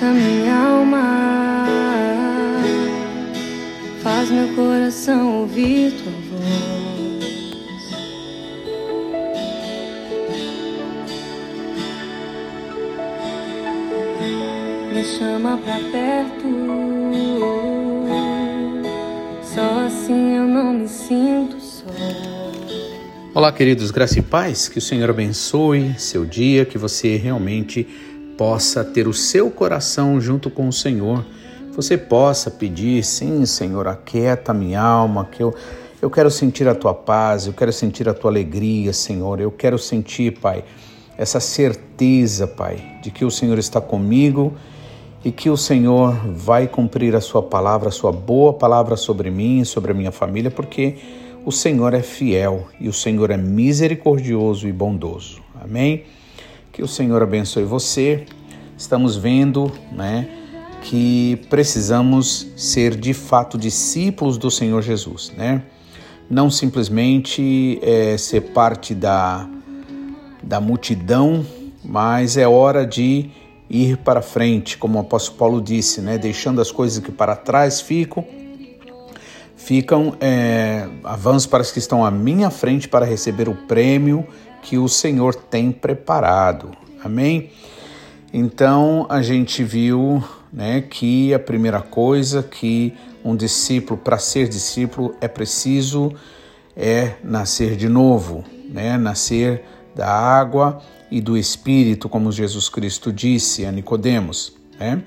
Aquieta minha alma, faz meu coração ouvir tua voz. Me chama pra perto, só assim eu não me sinto só. Olá, queridos, graça e paz, que o Senhor abençoe seu dia, que você realmente possa ter o seu coração junto com o Senhor. Você possa pedir, sim, Senhor, aquieta minha alma, que eu, eu quero sentir a tua paz, eu quero sentir a tua alegria, Senhor. Eu quero sentir, Pai, essa certeza, Pai, de que o Senhor está comigo e que o Senhor vai cumprir a sua palavra, a sua boa palavra sobre mim, sobre a minha família, porque o Senhor é fiel e o Senhor é misericordioso e bondoso. Amém? Que o Senhor abençoe você. Estamos vendo, né, que precisamos ser de fato discípulos do Senhor Jesus, né? Não simplesmente é, ser parte da, da multidão, mas é hora de ir para frente, como o apóstolo Paulo disse, né? Deixando as coisas que para trás ficam ficam é, avanços para os que estão à minha frente para receber o prêmio que o Senhor tem preparado. Amém? Então a gente viu né, que a primeira coisa que um discípulo, para ser discípulo, é preciso é nascer de novo, né? nascer da água e do Espírito, como Jesus Cristo disse a Nicodemos. Né?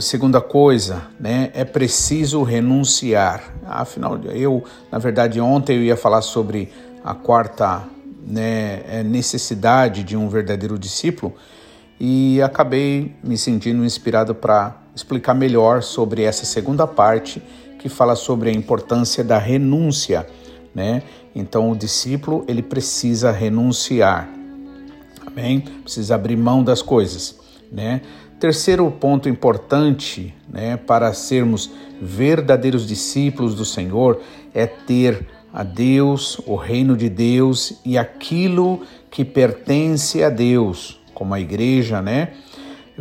Segunda coisa, né, é preciso renunciar. Afinal, eu, na verdade, ontem eu ia falar sobre a quarta né, é, necessidade de um verdadeiro discípulo e acabei me sentindo inspirado para explicar melhor sobre essa segunda parte que fala sobre a importância da renúncia, né? Então o discípulo ele precisa renunciar, amém? Precisa abrir mão das coisas, né? Terceiro ponto importante né, para sermos verdadeiros discípulos do Senhor é ter a Deus, o reino de Deus e aquilo que pertence a Deus, como a igreja, né?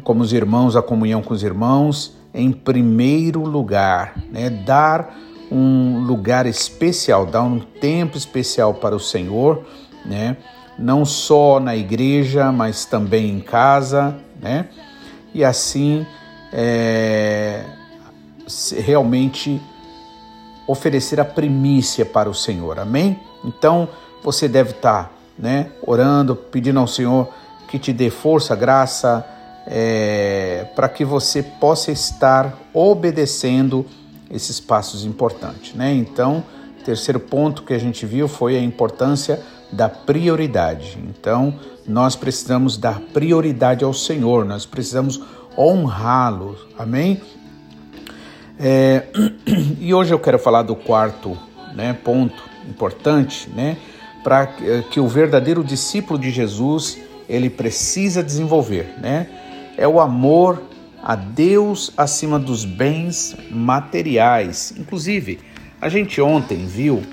Como os irmãos, a comunhão com os irmãos, em primeiro lugar, né? Dar um lugar especial, dar um tempo especial para o Senhor, né? Não só na igreja, mas também em casa, né? e assim é, realmente oferecer a primícia para o Senhor. Amém? Então você deve estar, né, orando, pedindo ao Senhor que te dê força, graça, é, para que você possa estar obedecendo esses passos importantes, né? Então, terceiro ponto que a gente viu foi a importância da prioridade. Então, nós precisamos dar prioridade ao Senhor, nós precisamos honrá-lo. Amém? É, e hoje eu quero falar do quarto né, ponto importante, né, para que o verdadeiro discípulo de Jesus ele precisa desenvolver, né? É o amor a Deus acima dos bens materiais. Inclusive, a gente ontem viu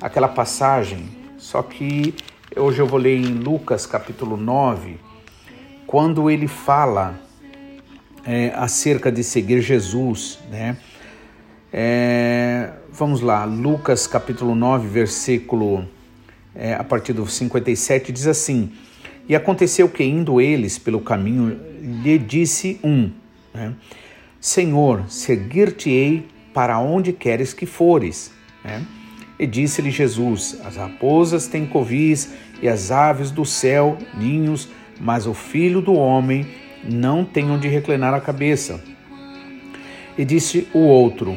aquela passagem só que hoje eu vou ler em Lucas capítulo 9, quando ele fala é, acerca de seguir Jesus, né? É, vamos lá, Lucas capítulo 9, versículo é, a partir do 57 diz assim: E aconteceu que indo eles pelo caminho, lhe disse um: né? Senhor, seguir-te-ei para onde queres que fores. Né? E disse-lhe Jesus: As raposas têm covis e as aves do céu ninhos, mas o filho do homem não tem onde reclinar a cabeça. E disse o outro,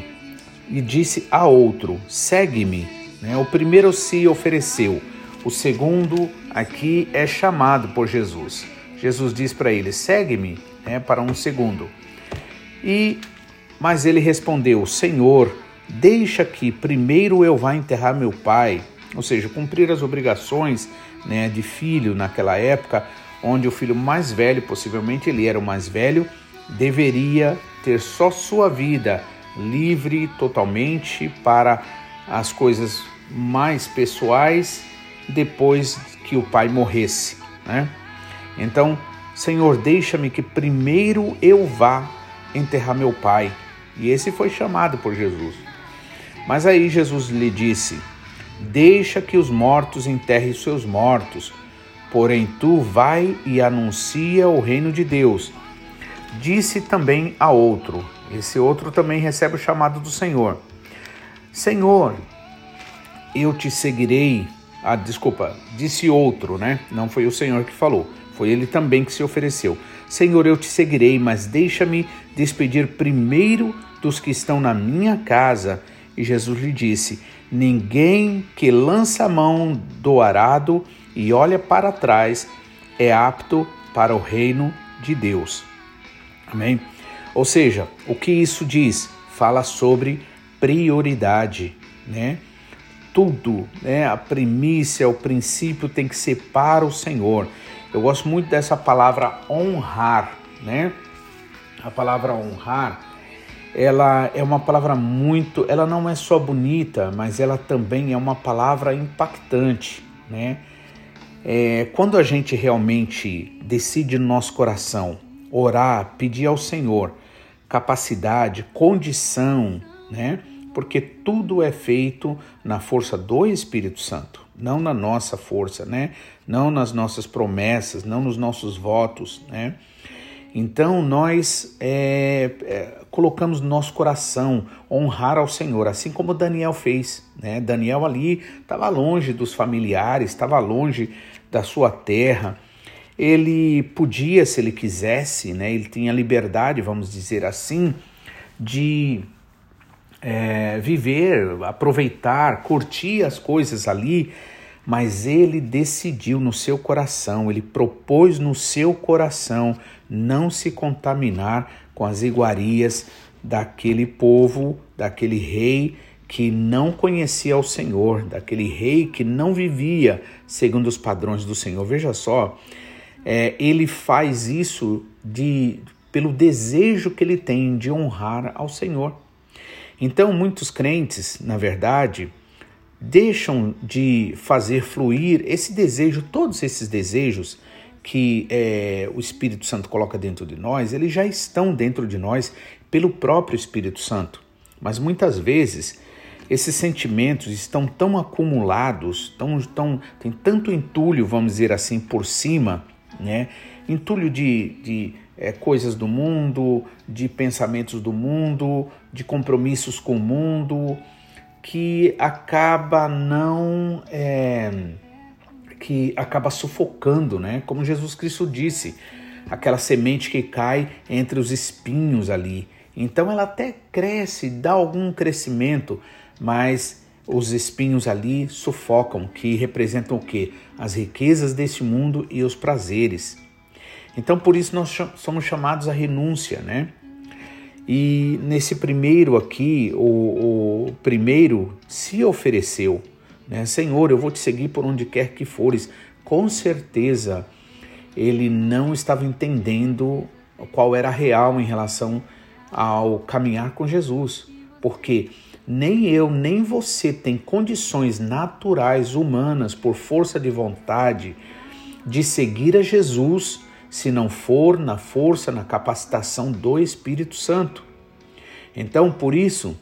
e disse a outro: Segue-me. Né? O primeiro se ofereceu, o segundo aqui é chamado por Jesus. Jesus diz para ele: Segue-me, né? para um segundo. E mas ele respondeu: Senhor, deixa que primeiro eu vá enterrar meu pai, ou seja, cumprir as obrigações né, de filho naquela época, onde o filho mais velho, possivelmente ele era o mais velho, deveria ter só sua vida livre totalmente para as coisas mais pessoais depois que o pai morresse. Né? Então, Senhor, deixa-me que primeiro eu vá enterrar meu pai. E esse foi chamado por Jesus. Mas aí Jesus lhe disse: Deixa que os mortos enterrem seus mortos, porém tu vai e anuncia o reino de Deus. Disse também a outro: Esse outro também recebe o chamado do Senhor. Senhor, eu te seguirei. Ah, desculpa, disse outro, né? Não foi o Senhor que falou, foi ele também que se ofereceu. Senhor, eu te seguirei, mas deixa-me despedir primeiro dos que estão na minha casa. E Jesus lhe disse: Ninguém que lança a mão do arado e olha para trás é apto para o reino de Deus. Amém? Ou seja, o que isso diz? Fala sobre prioridade, né? Tudo, né? A primícia, o princípio tem que ser para o Senhor. Eu gosto muito dessa palavra honrar, né? A palavra honrar, ela é uma palavra muito, ela não é só bonita, mas ela também é uma palavra impactante, né? É, quando a gente realmente decide no nosso coração orar, pedir ao Senhor capacidade, condição, né? Porque tudo é feito na força do Espírito Santo não na nossa força, né? Não nas nossas promessas, não nos nossos votos, né? Então nós é, é, colocamos no nosso coração honrar ao Senhor, assim como Daniel fez. Né? Daniel ali estava longe dos familiares, estava longe da sua terra. Ele podia, se ele quisesse, né? ele tinha liberdade, vamos dizer assim, de é, viver, aproveitar, curtir as coisas ali, mas ele decidiu no seu coração, ele propôs no seu coração não se contaminar com as iguarias daquele povo, daquele rei que não conhecia o Senhor, daquele rei que não vivia segundo os padrões do Senhor. Veja só, é, ele faz isso de pelo desejo que ele tem de honrar ao Senhor. Então, muitos crentes, na verdade, deixam de fazer fluir esse desejo, todos esses desejos que é, o Espírito Santo coloca dentro de nós, eles já estão dentro de nós pelo próprio Espírito Santo. Mas muitas vezes esses sentimentos estão tão acumulados, tão, tão, tem tanto entulho, vamos dizer assim, por cima, né? entulho de, de é, coisas do mundo, de pensamentos do mundo, de compromissos com o mundo, que acaba não. É, que acaba sufocando, né? Como Jesus Cristo disse, aquela semente que cai entre os espinhos ali. Então ela até cresce, dá algum crescimento, mas os espinhos ali sufocam, que representam o que? As riquezas deste mundo e os prazeres. Então, por isso, nós somos chamados à renúncia, né? E nesse primeiro aqui, o, o primeiro se ofereceu, né? Senhor, eu vou te seguir por onde quer que fores. Com certeza, ele não estava entendendo qual era real em relação ao caminhar com Jesus, porque nem eu nem você tem condições naturais humanas por força de vontade de seguir a Jesus se não for na força, na capacitação do Espírito Santo. Então, por isso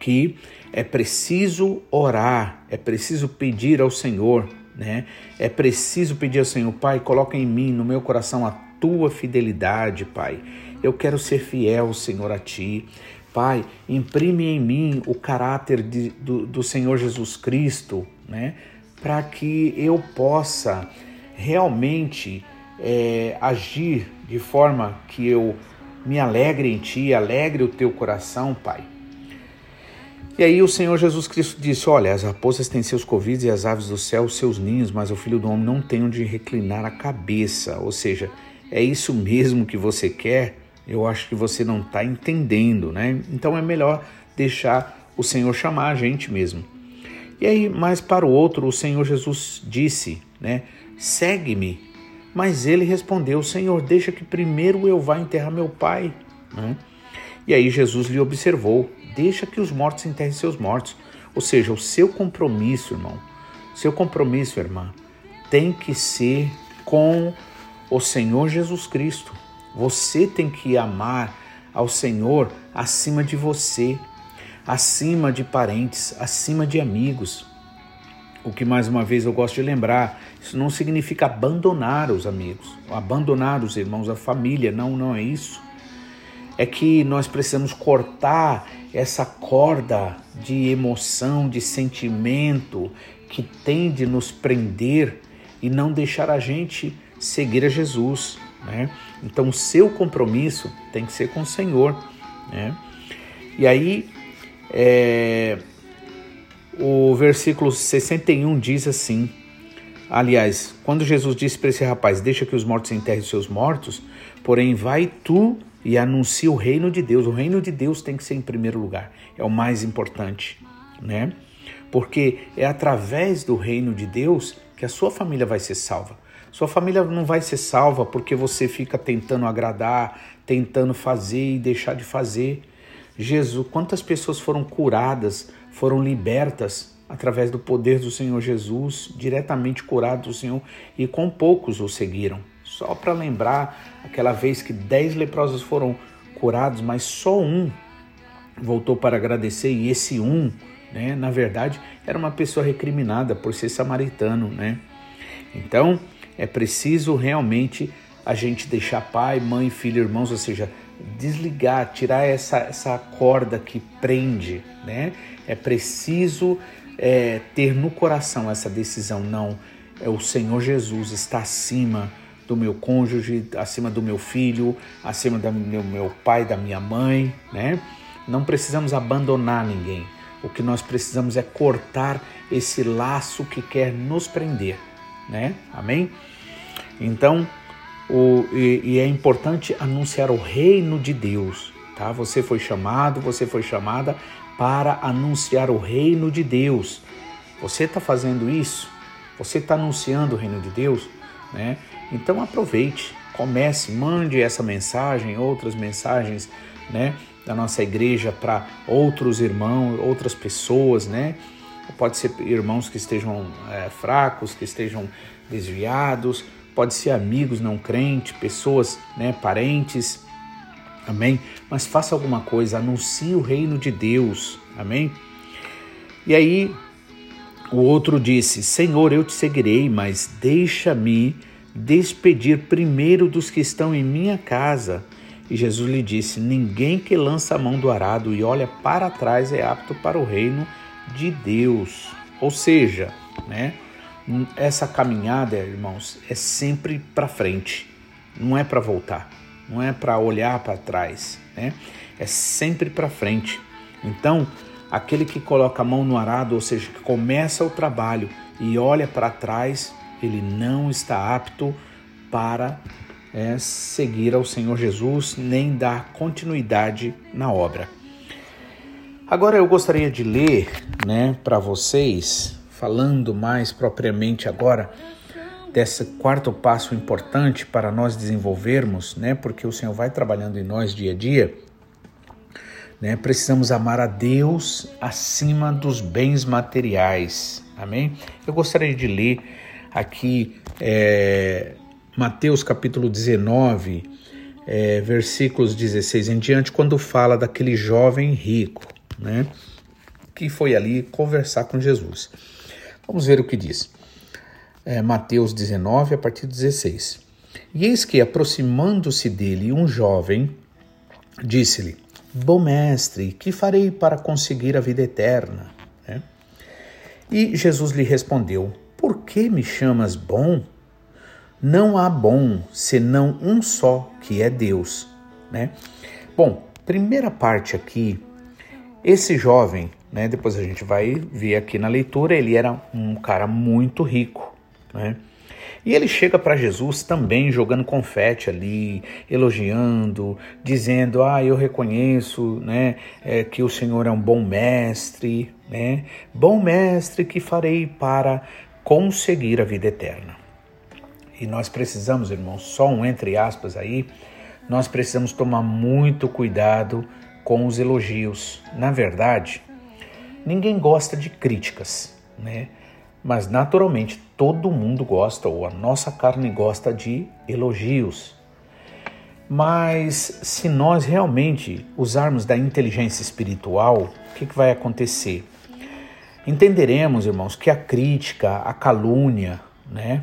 que é preciso orar, é preciso pedir ao Senhor, né? É preciso pedir ao Senhor, Pai, coloca em mim, no meu coração, a tua fidelidade, Pai. Eu quero ser fiel, Senhor, a ti. Pai, imprime em mim o caráter de, do, do Senhor Jesus Cristo, né? Para que eu possa realmente é, agir de forma que eu me alegre em Ti, alegre o Teu coração, Pai. E aí o Senhor Jesus Cristo disse: Olha, as raposas têm seus covis e as aves do céu seus ninhos, mas o Filho do Homem não tem onde reclinar a cabeça. Ou seja, é isso mesmo que você quer? Eu acho que você não está entendendo, né? Então é melhor deixar o Senhor chamar a gente mesmo. E aí, mais para o outro, o Senhor Jesus disse, né? Segue-me mas ele respondeu: Senhor, deixa que primeiro eu vá enterrar meu pai. Né? E aí Jesus lhe observou: Deixa que os mortos enterrem seus mortos. Ou seja, o seu compromisso, irmão, seu compromisso, irmã, tem que ser com o Senhor Jesus Cristo. Você tem que amar ao Senhor acima de você, acima de parentes, acima de amigos. O que mais uma vez eu gosto de lembrar, isso não significa abandonar os amigos, abandonar os irmãos, a família, não, não é isso. É que nós precisamos cortar essa corda de emoção, de sentimento que tende a nos prender e não deixar a gente seguir a Jesus. Né? Então, o seu compromisso tem que ser com o Senhor. Né? E aí, é, o versículo 61 diz assim: Aliás, quando Jesus disse para esse rapaz: Deixa que os mortos enterrem seus mortos, porém, vai tu e anuncia o reino de Deus. O reino de Deus tem que ser em primeiro lugar, é o mais importante, né? Porque é através do reino de Deus que a sua família vai ser salva. Sua família não vai ser salva porque você fica tentando agradar, tentando fazer e deixar de fazer. Jesus, quantas pessoas foram curadas, foram libertas através do poder do Senhor Jesus, diretamente curados do Senhor, e com poucos o seguiram. Só para lembrar aquela vez que dez leprosos foram curados, mas só um voltou para agradecer, e esse um, né, na verdade, era uma pessoa recriminada por ser samaritano, né? Então, é preciso realmente a gente deixar pai, mãe, filho, irmãos, ou seja, desligar, tirar essa, essa corda que prende, né? É preciso é, ter no coração essa decisão, não, é o Senhor Jesus está acima do meu cônjuge, acima do meu filho, acima do meu, meu pai, da minha mãe, né? Não precisamos abandonar ninguém. O que nós precisamos é cortar esse laço que quer nos prender né? Amém? Então, o, e, e é importante anunciar o reino de Deus, tá? Você foi chamado, você foi chamada para anunciar o reino de Deus. Você está fazendo isso? Você está anunciando o reino de Deus, né? Então aproveite, comece, mande essa mensagem, outras mensagens, né? Da nossa igreja para outros irmãos, outras pessoas, né? pode ser irmãos que estejam é, fracos, que estejam desviados, pode ser amigos não crentes, pessoas, né, parentes, amém? Mas faça alguma coisa, anuncie o reino de Deus, amém? E aí o outro disse: Senhor, eu te seguirei, mas deixa-me despedir primeiro dos que estão em minha casa. E Jesus lhe disse: Ninguém que lança a mão do arado e olha para trás é apto para o reino de Deus. Ou seja, né, essa caminhada, irmãos, é sempre para frente, não é para voltar, não é para olhar para trás, né? É sempre para frente. Então, aquele que coloca a mão no arado, ou seja, que começa o trabalho e olha para trás, ele não está apto para é, seguir ao Senhor Jesus nem dar continuidade na obra. Agora eu gostaria de ler, né, para vocês, falando mais propriamente agora desse quarto passo importante para nós desenvolvermos, né, porque o Senhor vai trabalhando em nós dia a dia. Né, precisamos amar a Deus acima dos bens materiais. Amém? Eu gostaria de ler aqui é, Mateus capítulo 19, é, versículos 16 em diante, quando fala daquele jovem rico né? Que foi ali conversar com Jesus. Vamos ver o que diz. É, Mateus 19, a partir de 16. E eis que, aproximando-se dele um jovem, disse-lhe: Bom mestre, que farei para conseguir a vida eterna? Né? E Jesus lhe respondeu: Por que me chamas bom? Não há bom senão um só, que é Deus. Né? Bom, primeira parte aqui esse jovem, né, depois a gente vai ver aqui na leitura, ele era um cara muito rico, né? E ele chega para Jesus também jogando confete ali, elogiando, dizendo: Ah, eu reconheço né, é, que o Senhor é um bom mestre, né? Bom mestre que farei para conseguir a vida eterna. E nós precisamos, irmãos, só um entre aspas aí, nós precisamos tomar muito cuidado com os elogios. Na verdade, ninguém gosta de críticas, né? Mas naturalmente todo mundo gosta, ou a nossa carne gosta de elogios. Mas se nós realmente usarmos da inteligência espiritual, o que, que vai acontecer? Entenderemos, irmãos, que a crítica, a calúnia, né,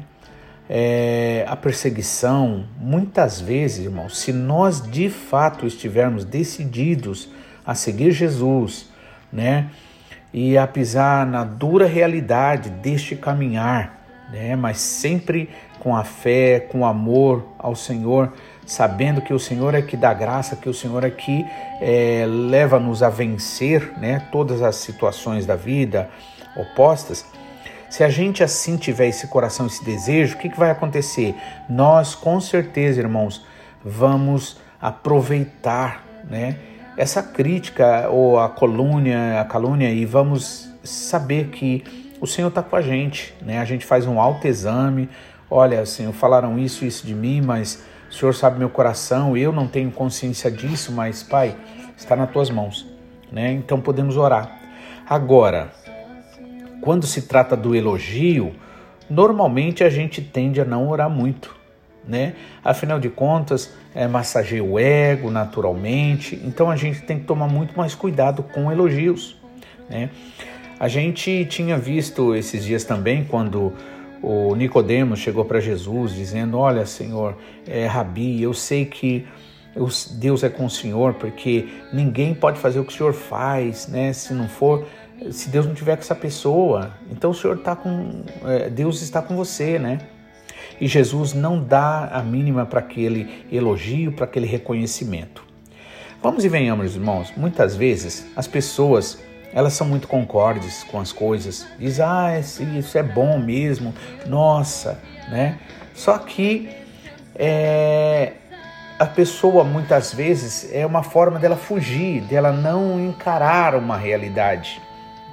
é, a perseguição, muitas vezes, irmãos, se nós de fato estivermos decididos a seguir Jesus, né, e a pisar na dura realidade deste caminhar, né, mas sempre com a fé, com amor ao Senhor, sabendo que o Senhor é que dá graça, que o Senhor é que é, leva-nos a vencer né, todas as situações da vida opostas. Se a gente assim tiver esse coração, esse desejo, o que, que vai acontecer? Nós, com certeza, irmãos, vamos aproveitar né, essa crítica ou a calúnia, a calúnia e vamos saber que o Senhor está com a gente. Né? A gente faz um autoexame. Olha, Senhor, falaram isso, isso de mim, mas o Senhor sabe meu coração, eu não tenho consciência disso, mas Pai, está nas tuas mãos, né? Então podemos orar. Agora, quando se trata do elogio, normalmente a gente tende a não orar muito, né? Afinal de contas, é, massageia o ego naturalmente, então a gente tem que tomar muito mais cuidado com elogios, né? A gente tinha visto esses dias também quando o Nicodemos chegou para Jesus dizendo: Olha, Senhor, é, Rabi, eu sei que Deus é com o Senhor, porque ninguém pode fazer o que o Senhor faz, né? Se não for, se Deus não tiver com essa pessoa, então o Senhor está com, é, Deus está com você, né? E Jesus não dá a mínima para aquele elogio, para aquele reconhecimento. Vamos e venhamos, irmãos. Muitas vezes as pessoas elas são muito concordes com as coisas. Diz, ah, isso é bom mesmo, nossa, né? Só que é, a pessoa muitas vezes é uma forma dela fugir, dela não encarar uma realidade,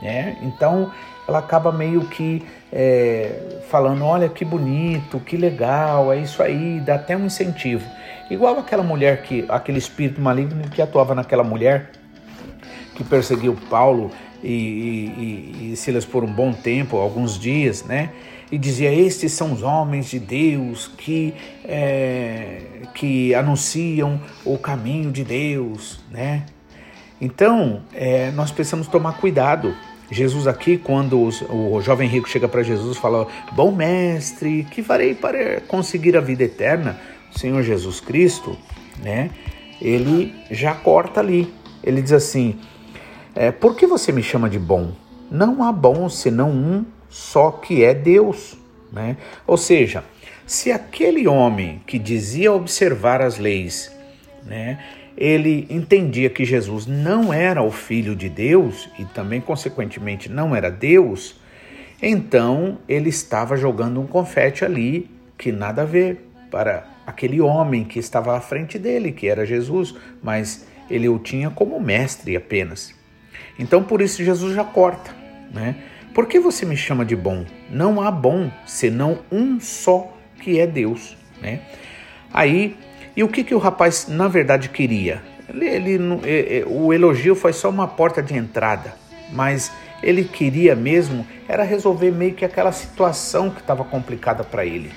né? Então ela acaba meio que é, falando, olha que bonito, que legal, é isso aí, dá até um incentivo. Igual aquela mulher que, aquele espírito maligno que atuava naquela mulher que perseguiu Paulo e, e, e, Silas por um bom tempo, alguns dias, né? E dizia: Estes são os homens de Deus que, é, que anunciam o caminho de Deus, né? Então, é, nós precisamos tomar cuidado. Jesus aqui, quando os, o jovem rico chega para Jesus fala, bom mestre, que farei para conseguir a vida eterna? O Senhor Jesus Cristo, né? Ele já corta ali. Ele diz assim, é, por que você me chama de bom? Não há bom senão um só que é Deus. Né? Ou seja, se aquele homem que dizia observar as leis, né, ele entendia que Jesus não era o Filho de Deus e também, consequentemente, não era Deus, então ele estava jogando um confete ali que nada a ver para aquele homem que estava à frente dele, que era Jesus, mas ele o tinha como mestre apenas. Então por isso Jesus já corta, né? Por que você me chama de bom? Não há bom senão um só que é Deus, né? Aí, e o que, que o rapaz na verdade queria? Ele, ele, é, é, o elogio foi só uma porta de entrada, mas ele queria mesmo era resolver meio que aquela situação que estava complicada para ele.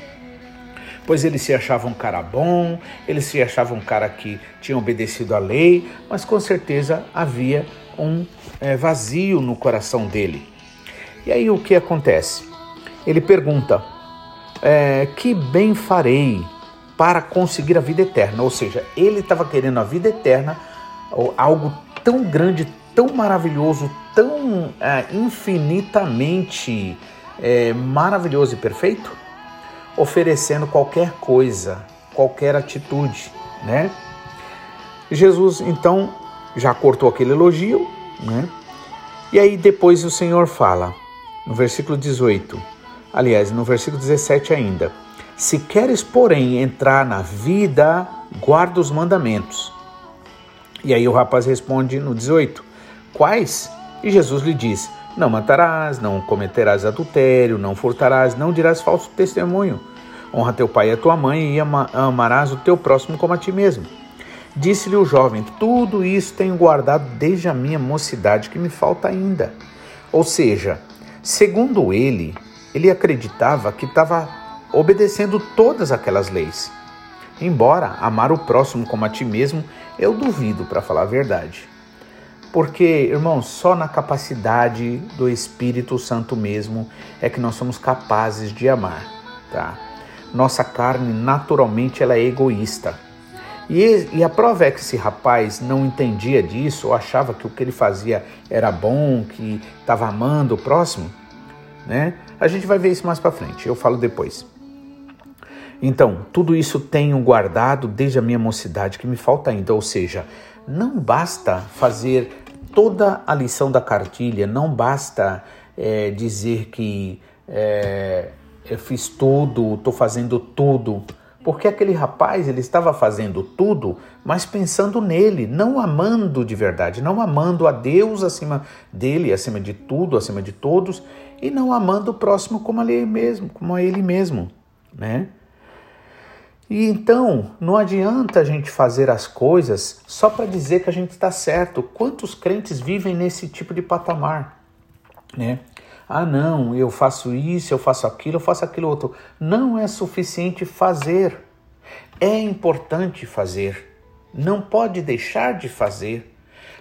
Pois ele se achava um cara bom, ele se achava um cara que tinha obedecido à lei, mas com certeza havia um é, vazio no coração dele. E aí o que acontece? Ele pergunta: é, Que bem farei para conseguir a vida eterna? Ou seja, ele estava querendo a vida eterna, algo tão grande, tão maravilhoso, tão é, infinitamente é, maravilhoso e perfeito, oferecendo qualquer coisa, qualquer atitude, né? Jesus então já cortou aquele elogio, né? E aí depois o Senhor fala, no versículo 18, aliás, no versículo 17 ainda: Se queres, porém, entrar na vida, guarda os mandamentos. E aí o rapaz responde no 18: Quais? E Jesus lhe diz: Não matarás, não cometerás adultério, não furtarás, não dirás falso testemunho. Honra teu pai e a tua mãe e amarás o teu próximo como a ti mesmo. Disse-lhe o jovem: Tudo isso tenho guardado desde a minha mocidade, que me falta ainda. Ou seja, segundo ele, ele acreditava que estava obedecendo todas aquelas leis. Embora amar o próximo como a ti mesmo, eu duvido, para falar a verdade. Porque, irmãos, só na capacidade do Espírito Santo mesmo é que nós somos capazes de amar, tá? Nossa carne naturalmente ela é egoísta. E, e a prova é que esse rapaz não entendia disso, ou achava que o que ele fazia era bom, que estava amando o próximo, né? A gente vai ver isso mais para frente, eu falo depois. Então, tudo isso tenho guardado desde a minha mocidade, que me falta ainda. Ou seja, não basta fazer toda a lição da cartilha, não basta é, dizer que é, eu fiz tudo, estou fazendo tudo. Porque aquele rapaz ele estava fazendo tudo, mas pensando nele, não amando de verdade, não amando a Deus acima dele, acima de tudo, acima de todos, e não amando o próximo como a ele mesmo, como a ele mesmo, né? E então, não adianta a gente fazer as coisas só para dizer que a gente está certo. Quantos crentes vivem nesse tipo de patamar? Né? Ah, não, eu faço isso, eu faço aquilo, eu faço aquilo outro. Não é suficiente fazer. É importante fazer. Não pode deixar de fazer.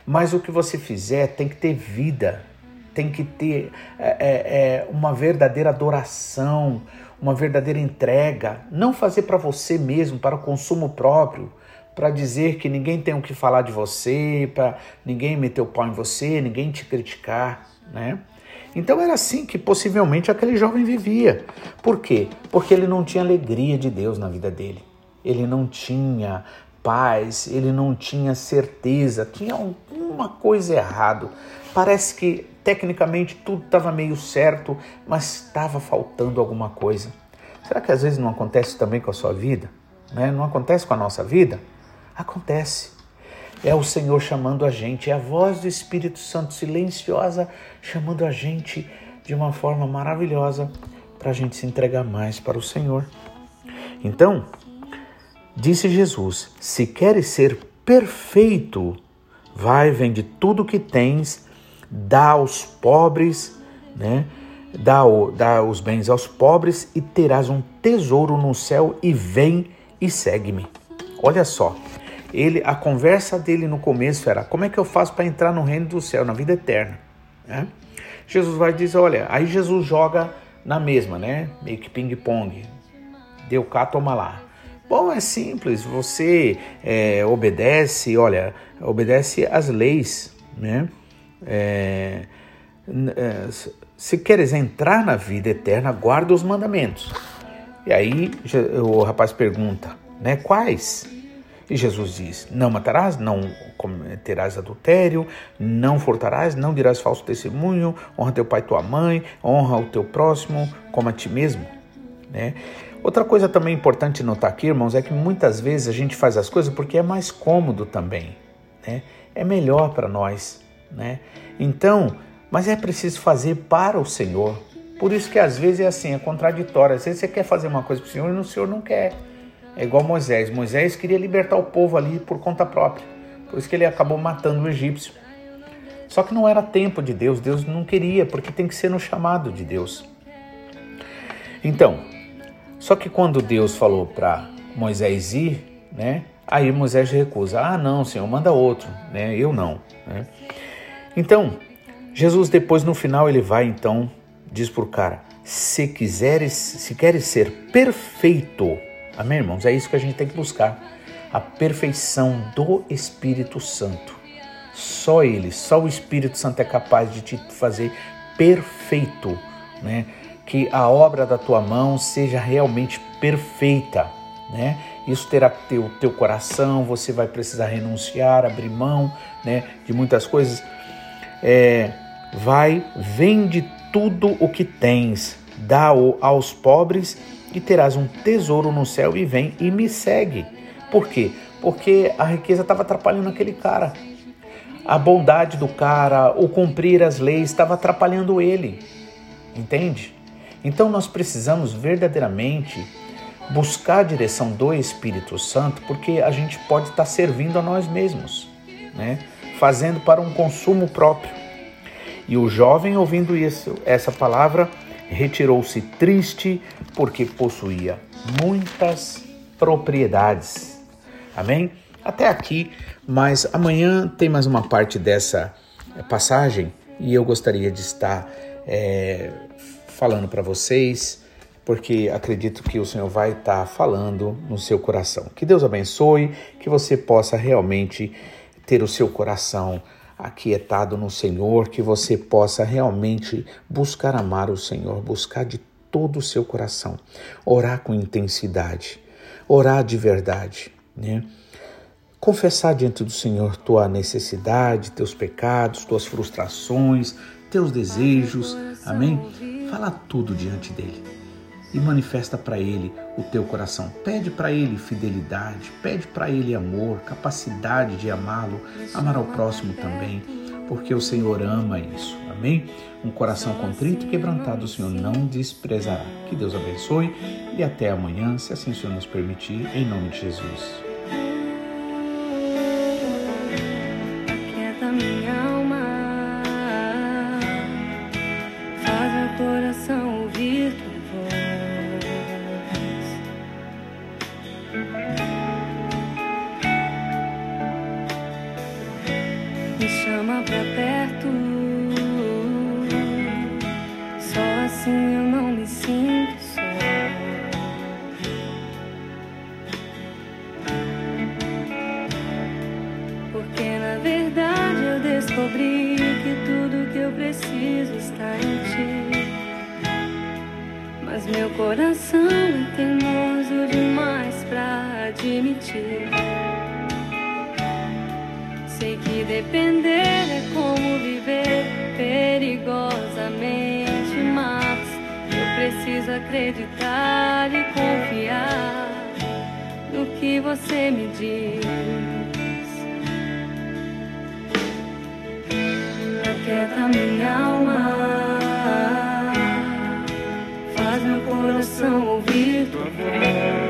Mas o que você fizer tem que ter vida, tem que ter é, é, é uma verdadeira adoração, uma verdadeira entrega, não fazer para você mesmo, para o consumo próprio, para dizer que ninguém tem o que falar de você, para ninguém meter o pau em você, ninguém te criticar, né? Então era assim que possivelmente aquele jovem vivia. Por quê? Porque ele não tinha alegria de Deus na vida dele. Ele não tinha paz, ele não tinha certeza, tinha alguma coisa errado. Parece que tecnicamente tudo estava meio certo, mas estava faltando alguma coisa. Será que às vezes não acontece também com a sua vida? Né? Não acontece com a nossa vida? Acontece. É o Senhor chamando a gente, é a voz do Espírito Santo silenciosa chamando a gente de uma forma maravilhosa para a gente se entregar mais para o Senhor. Então, disse Jesus: Se queres ser perfeito, vai, vende tudo que tens dá aos pobres, né? Dá, o, dá os bens aos pobres e terás um tesouro no céu e vem e segue-me. Olha só, ele a conversa dele no começo era como é que eu faço para entrar no reino do céu, na vida eterna. Né? Jesus vai dizer, olha, aí Jesus joga na mesma, né? Meio que ping-pong. Deu cá, toma lá. Bom, é simples, você é, obedece, olha, obedece às leis, né? É, é, se queres entrar na vida eterna, guarda os mandamentos. E aí o rapaz pergunta, né? Quais? E Jesus diz: Não matarás, não cometerás adultério, não furtarás, não dirás falso testemunho, honra teu pai e tua mãe, honra o teu próximo como a ti mesmo. Né? Outra coisa também importante notar aqui, irmãos, é que muitas vezes a gente faz as coisas porque é mais cômodo também. Né? É melhor para nós. Né? Então, mas é preciso fazer para o Senhor. Por isso que às vezes é assim, é contraditório. Às vezes você quer fazer uma coisa para o Senhor e o Senhor não quer. É igual Moisés. Moisés queria libertar o povo ali por conta própria. Por isso que ele acabou matando o egípcio. Só que não era tempo de Deus, Deus não queria, porque tem que ser no chamado de Deus. Então, só que quando Deus falou para Moisés ir, né? Aí Moisés recusa. Ah, não, Senhor, manda outro, né? Eu não, né? Então, Jesus depois no final ele vai então diz para o cara: se quiseres, se queres ser perfeito, amém, irmãos? É isso que a gente tem que buscar, a perfeição do Espírito Santo. Só Ele, só o Espírito Santo é capaz de te fazer perfeito, né? Que a obra da tua mão seja realmente perfeita, né? Isso terá o teu coração, você vai precisar renunciar, abrir mão, né? De muitas coisas é, vai, vende tudo o que tens, dá-o aos pobres e terás um tesouro no céu e vem e me segue. Por quê? Porque a riqueza estava atrapalhando aquele cara. A bondade do cara, o cumprir as leis estava atrapalhando ele. Entende? Então nós precisamos verdadeiramente buscar a direção do Espírito Santo, porque a gente pode estar servindo a nós mesmos, né? fazendo para um consumo próprio. E o jovem, ouvindo isso, essa palavra, retirou-se triste porque possuía muitas propriedades. Amém? Até aqui, mas amanhã tem mais uma parte dessa passagem e eu gostaria de estar é, falando para vocês, porque acredito que o Senhor vai estar falando no seu coração. Que Deus abençoe, que você possa realmente ter o seu coração aquietado no Senhor, que você possa realmente buscar amar o Senhor, buscar de todo o seu coração, orar com intensidade, orar de verdade, né? Confessar diante do Senhor tua necessidade, teus pecados, tuas frustrações, teus desejos, amém? Fala tudo diante dele e manifesta para ele o teu coração. Pede para ele fidelidade, pede para ele amor, capacidade de amá-lo, amar ao próximo também, porque o Senhor ama isso. Amém? Um coração contrito e quebrantado o Senhor não desprezará. Que Deus abençoe e até amanhã, se assim o Senhor nos permitir, em nome de Jesus. Mas meu coração é teimoso demais pra admitir. Sei que depender é como viver perigosamente, mas eu preciso acreditar e confiar no que você me diz. Aquieta minha alma, meu coração ouvir tua voz.